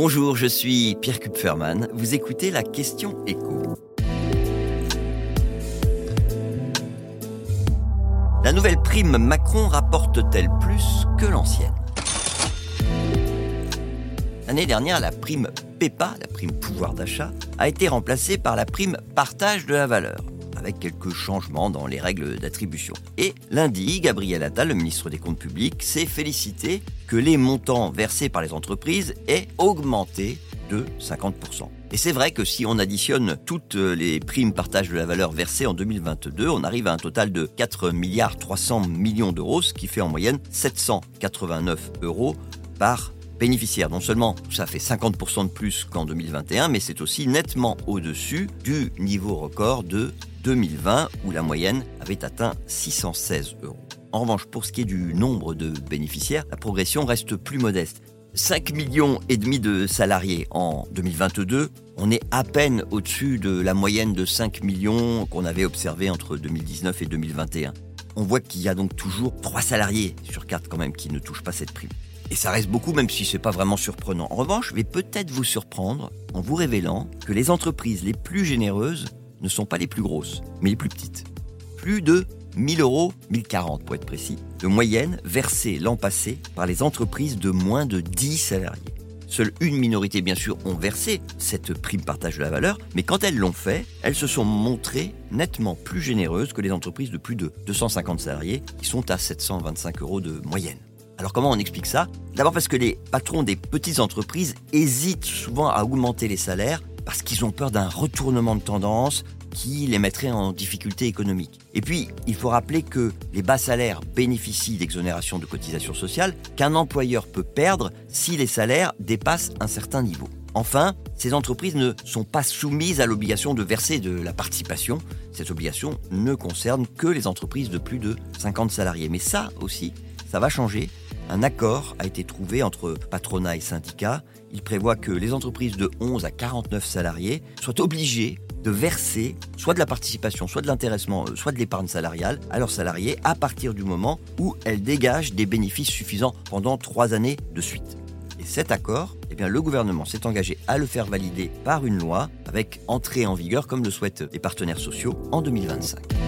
Bonjour, je suis Pierre Kupferman. Vous écoutez la question écho. La nouvelle prime Macron rapporte-t-elle plus que l'ancienne? L'année dernière, la prime PEPA, la prime pouvoir d'achat, a été remplacée par la prime partage de la valeur avec quelques changements dans les règles d'attribution. Et lundi, Gabriel Attal, le ministre des Comptes publics, s'est félicité que les montants versés par les entreprises aient augmenté de 50%. Et c'est vrai que si on additionne toutes les primes partage de la valeur versées en 2022, on arrive à un total de 4 milliards 300 millions d'euros, ce qui fait en moyenne 789 euros par bénéficiaire. Non seulement ça fait 50% de plus qu'en 2021, mais c'est aussi nettement au-dessus du niveau record de 2020 où la moyenne avait atteint 616 euros. En revanche, pour ce qui est du nombre de bénéficiaires, la progression reste plus modeste. 5 millions et demi de salariés en 2022, on est à peine au-dessus de la moyenne de 5 millions qu'on avait observé entre 2019 et 2021. On voit qu'il y a donc toujours 3 salariés sur 4 quand même qui ne touchent pas cette prime. Et ça reste beaucoup même si c'est pas vraiment surprenant. En revanche, je vais peut-être vous surprendre en vous révélant que les entreprises les plus généreuses ne sont pas les plus grosses, mais les plus petites. Plus de 1000 euros, 1040 pour être précis, de moyenne versés l'an passé par les entreprises de moins de 10 salariés. Seule une minorité, bien sûr, ont versé cette prime partage de la valeur, mais quand elles l'ont fait, elles se sont montrées nettement plus généreuses que les entreprises de plus de 250 salariés, qui sont à 725 euros de moyenne. Alors comment on explique ça? D'abord parce que les patrons des petites entreprises hésitent souvent à augmenter les salaires parce qu'ils ont peur d'un retournement de tendance qui les mettrait en difficulté économique. Et puis, il faut rappeler que les bas salaires bénéficient d'exonérations de cotisations sociales qu'un employeur peut perdre si les salaires dépassent un certain niveau. Enfin, ces entreprises ne sont pas soumises à l'obligation de verser de la participation. Cette obligation ne concerne que les entreprises de plus de 50 salariés. Mais ça aussi, ça va changer. Un accord a été trouvé entre patronat et syndicats. Il prévoit que les entreprises de 11 à 49 salariés soient obligées de verser soit de la participation, soit de l'intéressement, euh, soit de l'épargne salariale à leurs salariés à partir du moment où elles dégagent des bénéfices suffisants pendant trois années de suite. Et cet accord, eh bien, le gouvernement s'est engagé à le faire valider par une loi avec entrée en vigueur, comme le souhaitent les partenaires sociaux, en 2025.